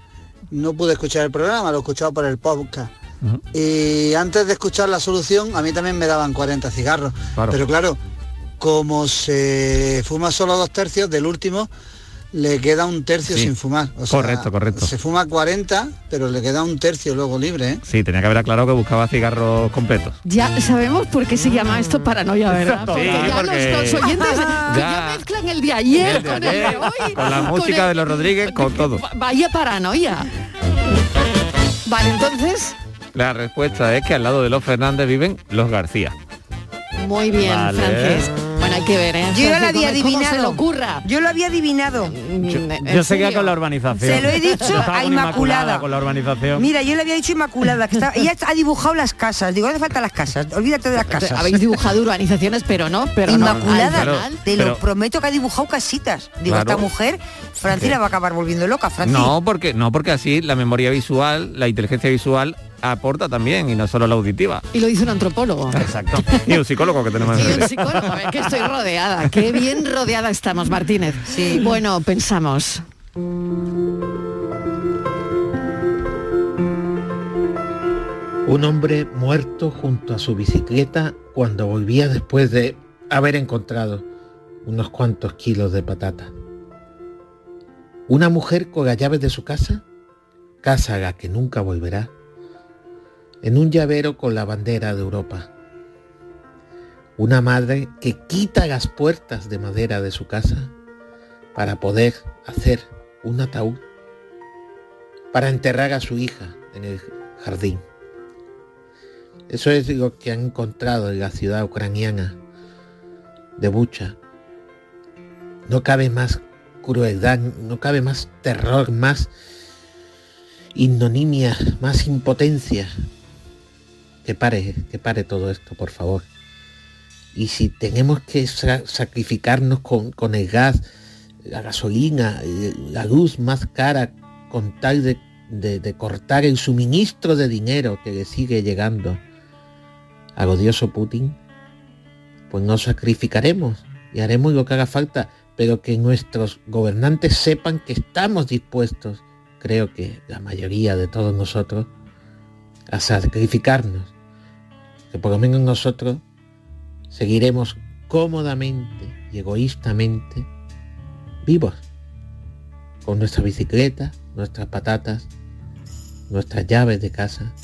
no pude escuchar el programa, lo he escuchado por el podcast. Y antes de escuchar la solución, a mí también me daban 40 cigarros. Claro. Pero claro, como se fuma solo dos tercios, del último le queda un tercio Sí. sin fumar. O sea, Correcto, correcto. Se fuma 40, pero le queda un tercio luego libre, ¿eh? Sí, tenía que haber aclarado que buscaba cigarros completos. Ya sabemos por qué se llama esto paranoia, ¿verdad? Sí, Porque ya porque- los, los oyentes que Ya. ya mezclan el de ayer El de con el de hoy. con la música el- de los Rodríguez, con todo. Vaya paranoia. Vale, entonces, La respuesta es que al lado de los Fernández viven los García. muy bien, Vale. Bueno, hay que ver, ¿eh? yo ya lo había Gómez, ¿cómo adivinado se le ocurra? yo lo había adivinado Yo seguía con la urbanización. Se lo he dicho Yo a Inmaculada. con la urbanización. Mira, yo le había dicho Inmaculada, que estaba, ella ha dibujado las casas. Digo, no hace falta las casas, olvídate de las casas. Habéis dibujado urbanizaciones, pero no, pero no. Inmaculada, final. te lo pero- prometo que ha dibujado casitas. Digo, Claro. esta mujer, Franci la va a acabar volviendo loca, Franci. No, porque no, porque así la memoria visual, la inteligencia visual aporta también y no solo la auditiva. Y lo dice un antropólogo. Exacto. Y un psicólogo que tenemos Y un psicólogo, es que estoy rodeada. Qué bien rodeada estamos, Martínez. Sí. Bueno, pensamos. Un hombre muerto junto a su bicicleta cuando volvía después de haber encontrado unos cuantos kilos de patata. Una mujer con las llaves de su casa, casa a la que nunca volverá, en un llavero con la bandera de Europa. Una madre que quita las puertas de madera de su casa para poder hacer un ataúd para enterrar a su hija en el jardín. Eso es lo que han encontrado en la ciudad ucraniana de Bucha. No cabe más crueldad, no cabe más terror, más ignominia, más impotencia. Que pare, que pare todo esto, por favor. Y si tenemos que sa- sacrificarnos con, el gas, la gasolina, eh, la luz más cara, con tal de, de- de cortar el suministro de dinero que le sigue llegando al odioso Putin, pues nos sacrificaremos y haremos lo que haga falta, pero que nuestros gobernantes sepan que estamos dispuestos, creo que la mayoría de todos nosotros, a sacrificarnos, que por lo menos nosotros seguiremos cómodamente y egoístamente vivos, con nuestra bicicleta, nuestras patatas, nuestras llaves de casa,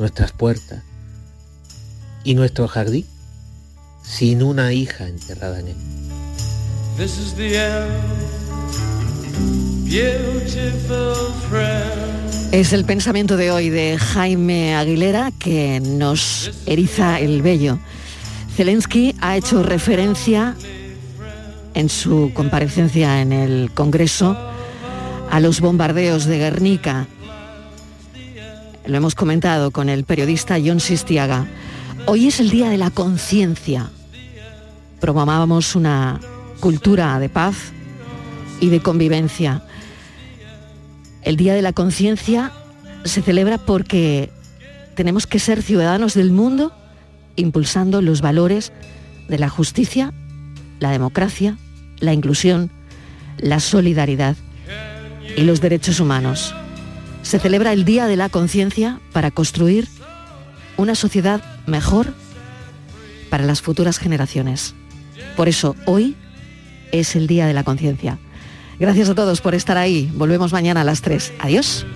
nuestras puertas y nuestro jardín, sin una hija enterrada en él. Es el pensamiento de hoy de Jaime Aguilera que nos eriza el vello. Zelensky ha hecho referencia en su comparecencia en el Congreso a los bombardeos de Guernica. lo hemos comentado con el periodista John Sistiaga. Hoy es el Día de la Conciencia. Promovábamos una cultura de paz y de convivencia. El Día de la Conciencia se celebra porque tenemos que ser ciudadanos del mundo impulsando los valores de la justicia, la democracia, la inclusión, la solidaridad y los derechos humanos. Se celebra el Día de la Conciencia para construir una sociedad mejor para las futuras generaciones. Por eso hoy es el Día de la Conciencia. Gracias a todos por estar ahí. Volvemos mañana a las 3. Adiós.